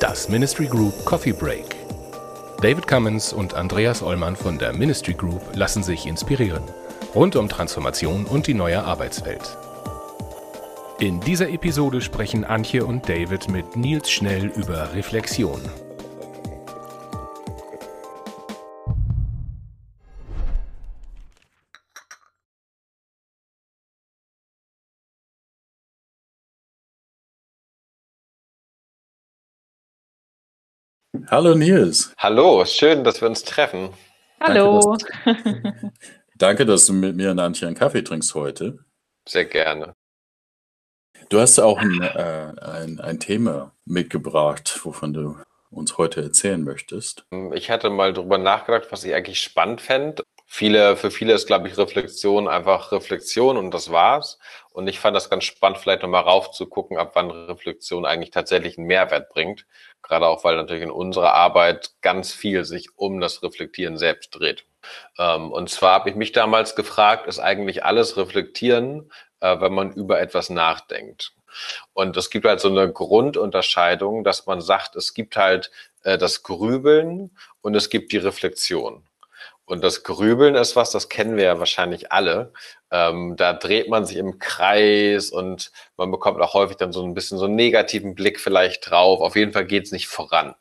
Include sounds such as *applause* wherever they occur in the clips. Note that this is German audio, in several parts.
Das Ministry Group Coffee Break. David Cummins und Andreas Ollmann von der Ministry Group lassen sich inspirieren. Rund um Transformation und die neue Arbeitswelt. In dieser Episode sprechen Antje und David mit Nils Schnell über Reflexion. Hallo Nils. Hallo, schön, dass wir uns treffen. Hallo. Danke, dass, *laughs* danke, dass du mit mir und Antje einen Kaffee trinkst heute. Sehr gerne. Du hast auch ein, äh, ein, ein Thema mitgebracht, wovon du uns heute erzählen möchtest. Ich hatte mal drüber nachgedacht, was ich eigentlich spannend fände. Viele, für viele ist, glaube ich, Reflexion einfach Reflexion und das war's. Und ich fand das ganz spannend, vielleicht nochmal raufzugucken, ab wann Reflexion eigentlich tatsächlich einen Mehrwert bringt. Gerade auch, weil natürlich in unserer Arbeit ganz viel sich um das Reflektieren selbst dreht. Ähm, und zwar habe ich mich damals gefragt, ist eigentlich alles Reflektieren, äh, wenn man über etwas nachdenkt? Und es gibt halt so eine Grundunterscheidung, dass man sagt, es gibt halt äh, das Grübeln und es gibt die Reflexion. Und das Grübeln ist was, das kennen wir ja wahrscheinlich alle. Ähm, da dreht man sich im Kreis und man bekommt auch häufig dann so ein bisschen so einen negativen Blick vielleicht drauf. Auf jeden Fall geht es nicht voran.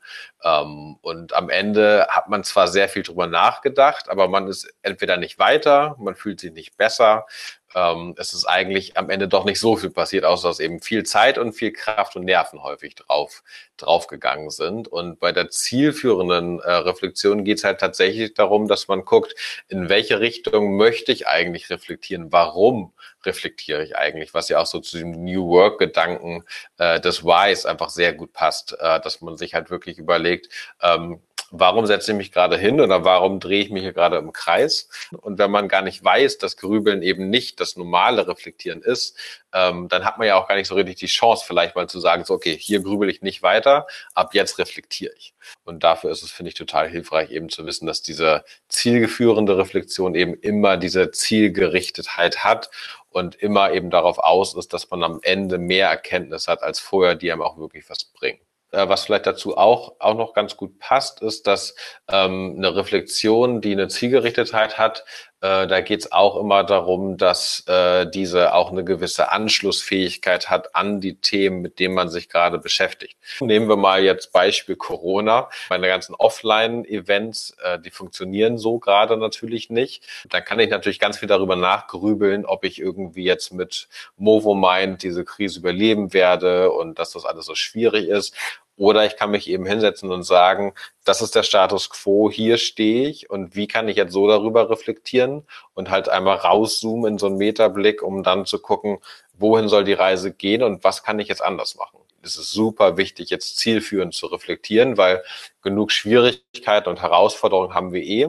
Ähm, und am Ende hat man zwar sehr viel drüber nachgedacht, aber man ist entweder nicht weiter, man fühlt sich nicht besser ähm, es ist eigentlich am Ende doch nicht so viel passiert, außer dass eben viel Zeit und viel Kraft und Nerven häufig drauf draufgegangen sind. Und bei der zielführenden äh, Reflexion geht es halt tatsächlich darum, dass man guckt, in welche Richtung möchte ich eigentlich reflektieren, warum reflektiere ich eigentlich, was ja auch so zu dem New Work-Gedanken äh, des Whys einfach sehr gut passt, äh, dass man sich halt wirklich überlegt, ähm, warum setze ich mich gerade hin oder warum drehe ich mich hier gerade im Kreis? Und wenn man gar nicht weiß, dass Grübeln eben nicht das normale Reflektieren ist, ähm, dann hat man ja auch gar nicht so richtig die Chance, vielleicht mal zu sagen, so, okay, hier grübel ich nicht weiter, ab jetzt reflektiere ich. Und dafür ist es, finde ich, total hilfreich, eben zu wissen, dass diese zielgeführende Reflexion eben immer diese Zielgerichtetheit hat und immer eben darauf aus ist, dass man am Ende mehr Erkenntnis hat als vorher, die einem auch wirklich was bringen. Äh, was vielleicht dazu auch, auch noch ganz gut passt, ist, dass ähm, eine Reflexion, die eine Zielgerichtetheit hat, äh, da geht es auch immer darum, dass äh, diese auch eine gewisse Anschlussfähigkeit hat an die Themen, mit denen man sich gerade beschäftigt. Nehmen wir mal jetzt Beispiel Corona. Meine ganzen Offline-Events, äh, die funktionieren so gerade natürlich nicht. Dann kann ich natürlich ganz viel darüber nachgrübeln, ob ich irgendwie jetzt mit Movo Mind diese Krise überleben werde und dass das alles so schwierig ist. Oder ich kann mich eben hinsetzen und sagen, das ist der Status quo, hier stehe ich und wie kann ich jetzt so darüber reflektieren und halt einmal rauszoomen in so einen Metablick, um dann zu gucken, wohin soll die Reise gehen und was kann ich jetzt anders machen. Es ist super wichtig, jetzt zielführend zu reflektieren, weil genug Schwierigkeiten und Herausforderungen haben wir eh.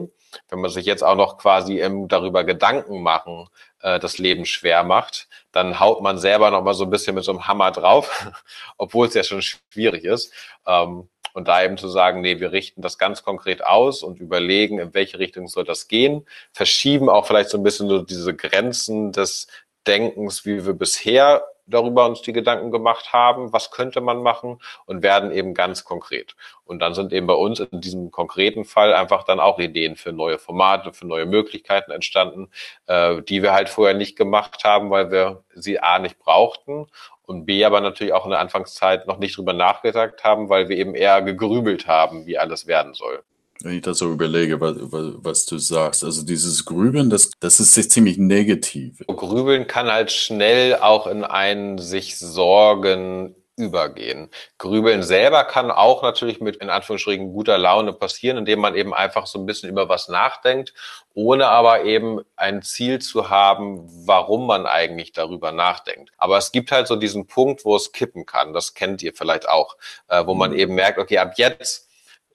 Wenn man sich jetzt auch noch quasi darüber Gedanken machen, äh, das Leben schwer macht, dann haut man selber noch mal so ein bisschen mit so einem Hammer drauf, *laughs* obwohl es ja schon schwierig ist. Ähm, und da eben zu sagen, nee, wir richten das ganz konkret aus und überlegen, in welche Richtung soll das gehen, verschieben auch vielleicht so ein bisschen so diese Grenzen des Denkens, wie wir bisher darüber uns die Gedanken gemacht haben, was könnte man machen und werden eben ganz konkret. Und dann sind eben bei uns in diesem konkreten Fall einfach dann auch Ideen für neue Formate, für neue Möglichkeiten entstanden, äh, die wir halt vorher nicht gemacht haben, weil wir sie A nicht brauchten und B aber natürlich auch in der Anfangszeit noch nicht drüber nachgedacht haben, weil wir eben eher gegrübelt haben, wie alles werden soll. Wenn ich das so überlege, was, was, du sagst, also dieses Grübeln, das, das ist ziemlich negativ. Grübeln kann halt schnell auch in ein sich Sorgen übergehen. Grübeln selber kann auch natürlich mit in Anführungsstrichen guter Laune passieren, indem man eben einfach so ein bisschen über was nachdenkt, ohne aber eben ein Ziel zu haben, warum man eigentlich darüber nachdenkt. Aber es gibt halt so diesen Punkt, wo es kippen kann. Das kennt ihr vielleicht auch, äh, wo man mhm. eben merkt, okay, ab jetzt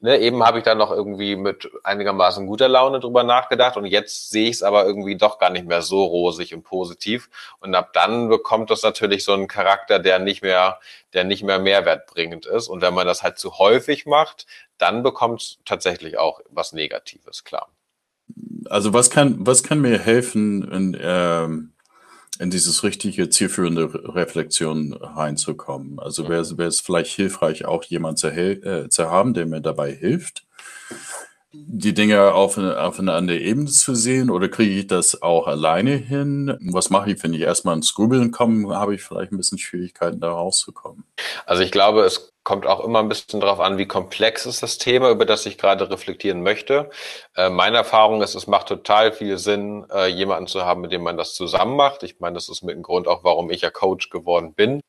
Ne, eben habe ich da noch irgendwie mit einigermaßen guter Laune drüber nachgedacht und jetzt sehe ich es aber irgendwie doch gar nicht mehr so rosig und positiv. Und ab dann bekommt das natürlich so einen Charakter, der nicht mehr, der nicht mehr mehrwertbringend ist. Und wenn man das halt zu häufig macht, dann bekommt es tatsächlich auch was Negatives, klar. also was kann, was kann mir helfen, in, ähm, in dieses richtige zielführende Reflexion reinzukommen? Also wäre wäre es vielleicht hilfreich, auch jemand zu, äh, zu haben, der mir dabei hilft, die Dinge auf, auf eine andere Ebene zu sehen oder kriege ich das auch alleine hin? Was mache ich, wenn ich erstmal ins Grübeln komme, habe ich vielleicht ein bisschen Schwierigkeiten, da rauszukommen? Also ich glaube, es kommt auch immer ein bisschen darauf an, wie komplex ist das Thema, über das ich gerade reflektieren möchte. Äh, meine Erfahrung ist, es macht total viel Sinn, äh, jemanden zu haben, mit dem man das zusammen macht. Ich meine, das ist mit dem Grund auch, warum ich ja Coach geworden bin.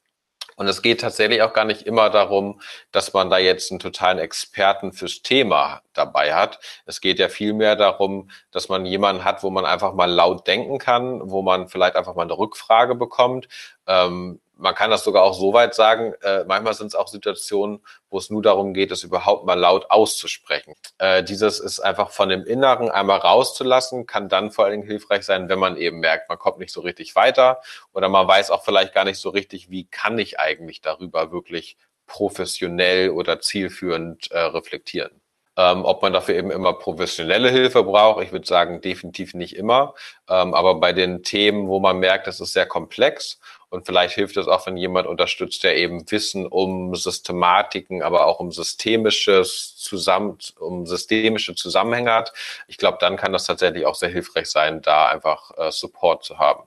Und es geht tatsächlich auch gar nicht immer darum, dass man da jetzt einen totalen Experten fürs Thema dabei hat. Es geht ja vielmehr darum, dass man jemanden hat, wo man einfach mal laut denken kann, wo man vielleicht einfach mal eine Rückfrage bekommt. Ähm, man kann das sogar auch so weit sagen, äh, manchmal sind es auch Situationen, wo es nur darum geht, es überhaupt mal laut auszusprechen. Äh, dieses ist einfach von dem Inneren einmal rauszulassen, kann dann vor allen Dingen hilfreich sein, wenn man eben merkt, man kommt nicht so richtig weiter oder man weiß auch vielleicht gar nicht so richtig, wie kann ich eigentlich darüber wirklich professionell oder zielführend äh, reflektieren. Ähm, ob man dafür eben immer professionelle Hilfe braucht, ich würde sagen, definitiv nicht immer. Ähm, aber bei den Themen, wo man merkt, es ist sehr komplex und vielleicht hilft es auch, wenn jemand unterstützt, der eben Wissen um Systematiken, aber auch um systemisches zusammen, um systemische Zusammenhänge hat. Ich glaube, dann kann das tatsächlich auch sehr hilfreich sein, da einfach äh, Support zu haben.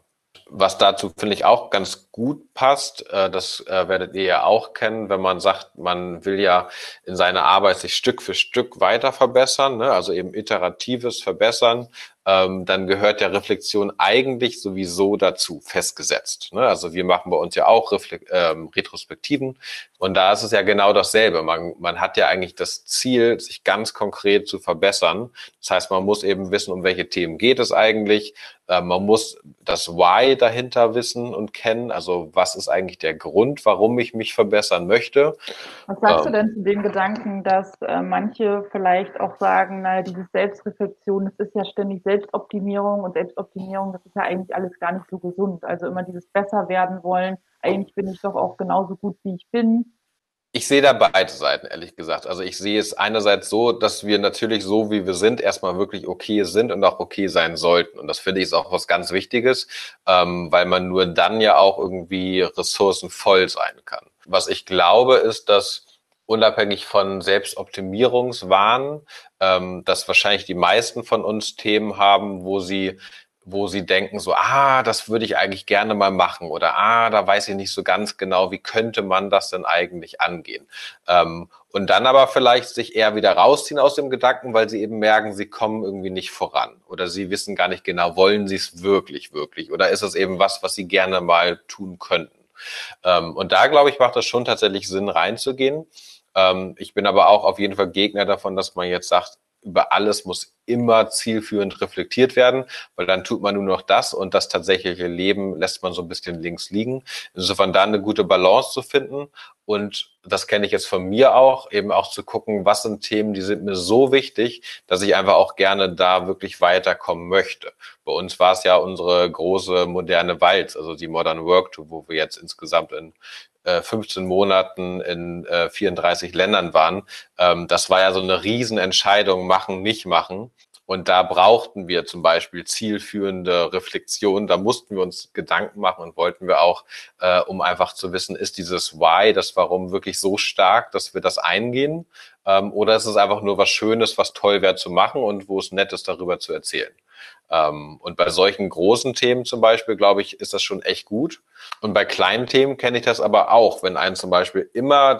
Was dazu finde ich auch ganz gut passt, äh, das äh, werdet ihr ja auch kennen, wenn man sagt, man will ja in seiner Arbeit sich Stück für Stück weiter verbessern, ne? also eben iteratives Verbessern, ähm, dann gehört der Reflexion eigentlich sowieso dazu, festgesetzt. Ne? Also wir machen bei uns ja auch ähm, Retrospektiven und da ist es ja genau dasselbe. Man, man hat ja eigentlich das Ziel, sich ganz konkret zu verbessern. Das heißt, man muss eben wissen, um welche Themen geht es eigentlich. Äh, man muss das Why dahinter wissen und kennen. Also was ist eigentlich der Grund, warum ich mich verbessern möchte? Was sagst ähm, du denn zu dem Gedanken, dass äh, manche vielleicht auch sagen, naja, diese Selbstreflexion, das ist ja ständig selbst Selbstoptimierung und Selbstoptimierung, das ist ja eigentlich alles gar nicht so gesund. Also immer dieses besser werden wollen, eigentlich bin ich doch auch genauso gut, wie ich bin. Ich sehe da beide Seiten, ehrlich gesagt. Also ich sehe es einerseits so, dass wir natürlich so, wie wir sind, erstmal wirklich okay sind und auch okay sein sollten. Und das finde ich ist auch was ganz Wichtiges, ähm, weil man nur dann ja auch irgendwie ressourcenvoll sein kann. Was ich glaube, ist, dass unabhängig von Selbstoptimierungswahn, ähm, dass wahrscheinlich die meisten von uns Themen haben, wo sie wo sie denken so, ah, das würde ich eigentlich gerne mal machen oder ah, da weiß ich nicht so ganz genau, wie könnte man das denn eigentlich angehen. Ähm, und dann aber vielleicht sich eher wieder rausziehen aus dem Gedanken, weil sie eben merken, sie kommen irgendwie nicht voran oder sie wissen gar nicht genau, wollen sie es wirklich, wirklich oder ist es eben was, was sie gerne mal tun könnten. Ähm, und da, glaube ich, macht es schon tatsächlich Sinn, reinzugehen. Ähm, ich bin aber auch auf jeden Fall Gegner davon, dass man jetzt sagt, über alles muss immer zielführend reflektiert werden, weil dann tut man nur noch das und das tatsächliche Leben lässt man so ein bisschen links liegen. Insofern da eine gute Balance zu finden und das kenne ich jetzt von mir auch, eben auch zu gucken, was sind Themen, die sind mir so wichtig, dass ich einfach auch gerne da wirklich weiterkommen möchte. Bei uns war es ja unsere große moderne Walz, also die Modern Work Tour, wo wir jetzt insgesamt in 15 äh, Monaten in 34 äh, Ländern waren. Ähm, das war ja so eine Riesenentscheidung, machen, nicht machen. Und da brauchten wir zum Beispiel zielführende Reflexion. Da mussten wir uns Gedanken machen und wollten wir auch, äh, um einfach zu wissen, ist dieses Why, das Warum wirklich so stark, dass wir das eingehen? Ähm, oder ist es einfach nur was Schönes, was toll wäre zu machen und wo es nett ist, darüber zu erzählen? Ähm, und bei solchen großen Themen zum Beispiel, glaube ich, ist das schon echt gut. Und bei kleinen Themen kenne ich das aber auch, wenn einen zum Beispiel immer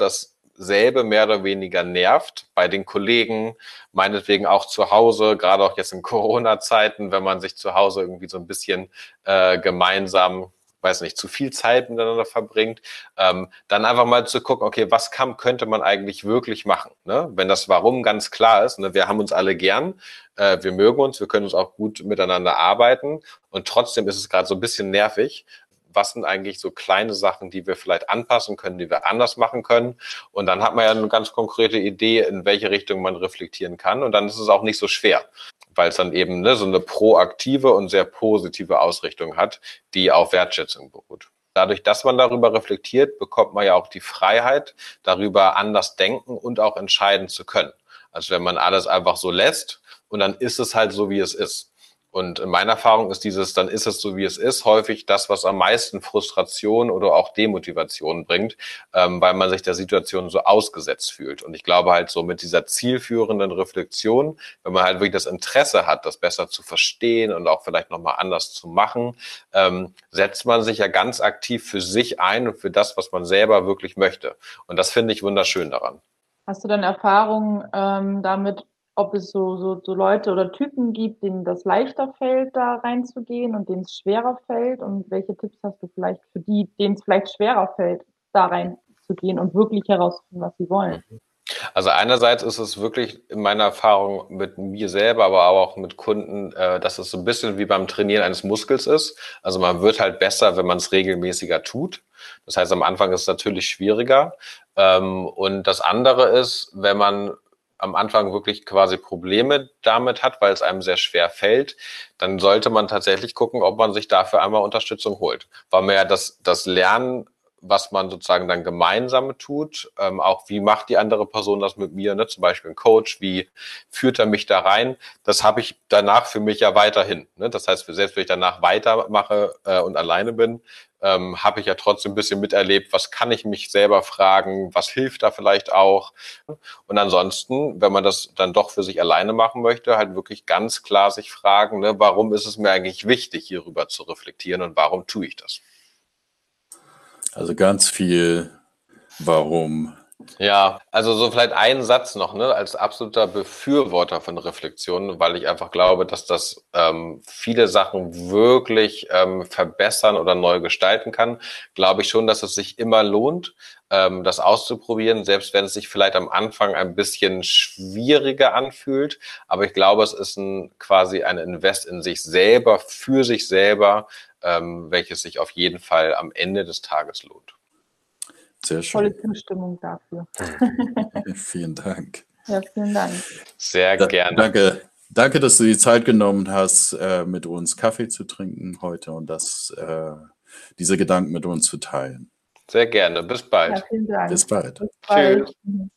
dasselbe mehr oder weniger nervt, bei den Kollegen, meinetwegen auch zu Hause, gerade auch jetzt in Corona-Zeiten, wenn man sich zu Hause irgendwie so ein bisschen äh, gemeinsam weiß nicht, zu viel Zeit miteinander verbringt, ähm, dann einfach mal zu gucken, okay, was kann, könnte man eigentlich wirklich machen? Ne? Wenn das Warum ganz klar ist, ne? wir haben uns alle gern, äh, wir mögen uns, wir können uns auch gut miteinander arbeiten und trotzdem ist es gerade so ein bisschen nervig. Was sind eigentlich so kleine Sachen, die wir vielleicht anpassen können, die wir anders machen können? Und dann hat man ja eine ganz konkrete Idee, in welche Richtung man reflektieren kann. Und dann ist es auch nicht so schwer weil es dann eben ne, so eine proaktive und sehr positive Ausrichtung hat, die auf Wertschätzung beruht. Dadurch, dass man darüber reflektiert, bekommt man ja auch die Freiheit, darüber anders denken und auch entscheiden zu können. Also wenn man alles einfach so lässt und dann ist es halt so, wie es ist. Und in meiner Erfahrung ist dieses, dann ist es so, wie es ist, häufig das, was am meisten Frustration oder auch Demotivation bringt, ähm, weil man sich der Situation so ausgesetzt fühlt. Und ich glaube halt so mit dieser zielführenden Reflexion, wenn man halt wirklich das Interesse hat, das besser zu verstehen und auch vielleicht nochmal anders zu machen, ähm, setzt man sich ja ganz aktiv für sich ein und für das, was man selber wirklich möchte. Und das finde ich wunderschön daran. Hast du denn Erfahrungen ähm, damit, ob es so, so, so Leute oder Typen gibt, denen das leichter fällt, da reinzugehen und denen es schwerer fällt? Und welche Tipps hast du vielleicht für die, denen es vielleicht schwerer fällt, da reinzugehen und wirklich herauszufinden, was sie wollen? Also einerseits ist es wirklich in meiner Erfahrung mit mir selber, aber auch mit Kunden, äh, dass es so ein bisschen wie beim Trainieren eines Muskels ist. Also man wird halt besser, wenn man es regelmäßiger tut. Das heißt, am Anfang ist es natürlich schwieriger. Ähm, und das andere ist, wenn man am Anfang wirklich quasi Probleme damit hat, weil es einem sehr schwer fällt, dann sollte man tatsächlich gucken, ob man sich dafür einmal Unterstützung holt. Weil man ja das, das Lernen was man sozusagen dann gemeinsam tut, ähm, auch wie macht die andere Person das mit mir, ne? zum Beispiel ein Coach, wie führt er mich da rein, das habe ich danach für mich ja weiterhin. Ne? Das heißt, selbst wenn ich danach weitermache äh, und alleine bin, ähm, habe ich ja trotzdem ein bisschen miterlebt, was kann ich mich selber fragen, was hilft da vielleicht auch. Und ansonsten, wenn man das dann doch für sich alleine machen möchte, halt wirklich ganz klar sich fragen, ne, warum ist es mir eigentlich wichtig, hierüber zu reflektieren und warum tue ich das? Also ganz viel, warum. Ja, also so vielleicht einen Satz noch, ne, als absoluter Befürworter von Reflexionen, weil ich einfach glaube, dass das ähm, viele Sachen wirklich ähm, verbessern oder neu gestalten kann, glaube ich schon, dass es sich immer lohnt, ähm, das auszuprobieren, selbst wenn es sich vielleicht am Anfang ein bisschen schwieriger anfühlt. Aber ich glaube, es ist ein quasi ein Invest in sich selber, für sich selber, ähm, welches sich auf jeden Fall am Ende des Tages lohnt. Sehr schön. Volle Zustimmung dafür. vielen Dank. *laughs* Ja, vielen Dank. Sehr da, gerne. Danke. Danke, dass du die Zeit genommen hast, äh, mit uns Kaffee zu trinken heute und das, äh, diese Gedanken mit uns zu teilen. Sehr gerne. Bis bald. Ja, vielen Dank. Bis bald. Bis bald. Tschüss.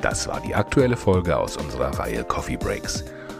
Das war die aktuelle Folge aus unserer Reihe Coffee Breaks.